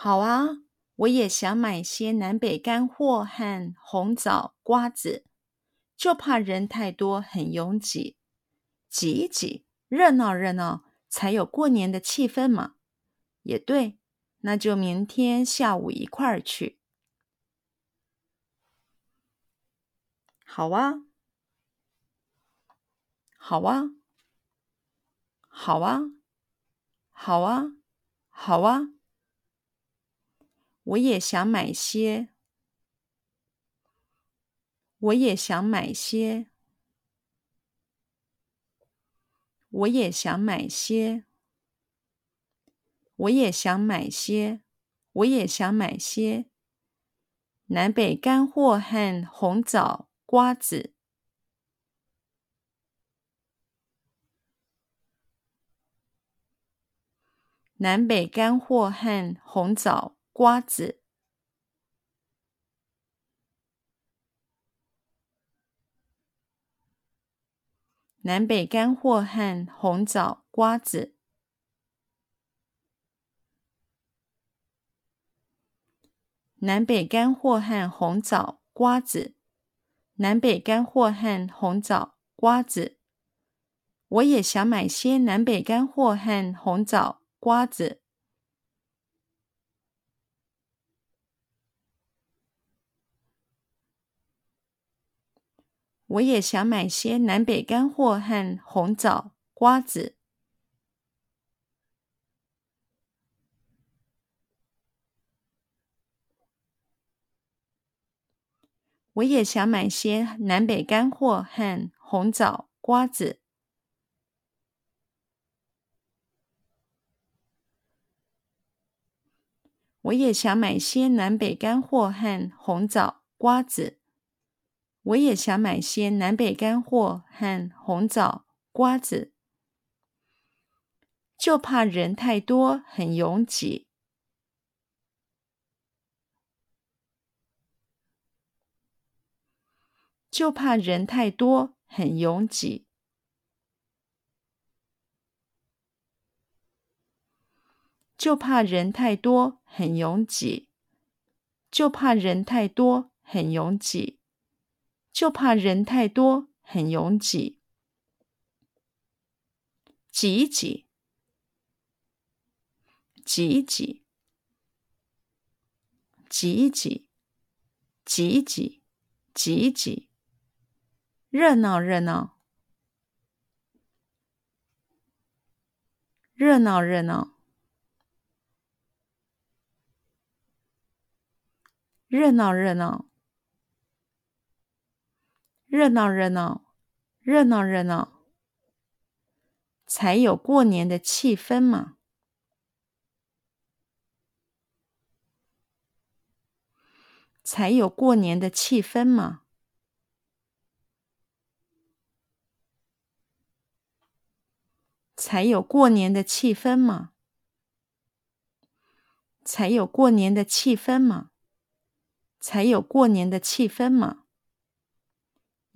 好啊，我也想买些南北干货和红枣、瓜子，就怕人太多，很拥挤。挤一挤，热闹热闹，才有过年的气氛嘛。也对，那就明天下午一块儿去。好啊，好啊，好啊，好啊，好啊。我也想买些，我也想买些，我也想买些，我也想买些，我也想买些南北干货和红枣、瓜子，南北干货和红枣。瓜子，南北干货和红枣、瓜子，南北干货和红枣、瓜子，南北干货和红枣、瓜子。我也想买些南北干货和红枣、瓜子。我也想买些南北干货和红枣、瓜子。我也想买些南北干货和红枣、瓜子。我也想买些南北干货和红枣、瓜子。我也想买些南北干货和红枣、瓜子，就怕人太多，很拥挤。就怕人太多，很拥挤。就怕人太多，很拥挤。就怕人太多，很拥挤。就怕人太多，很拥挤。挤一挤，挤一挤，挤一挤，挤一挤，挤一挤，热闹热闹，热闹热闹，热闹热闹。热闹热闹，热闹热闹，才有过年的气氛嘛！才有过年的气氛嘛！才有过年的气氛嘛！才有过年的气氛嘛！才有过年的气氛嘛！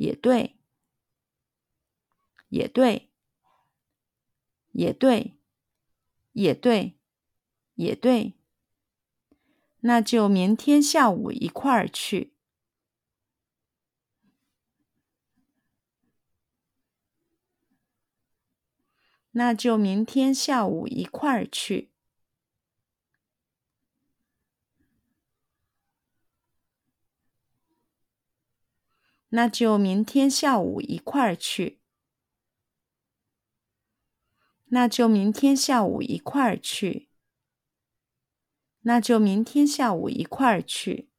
也对，也对，也对，也对，也对。那就明天下午一块儿去。那就明天下午一块儿去。那就明天下午一块儿去。那就明天下午一块儿去。那就明天下午一块儿去。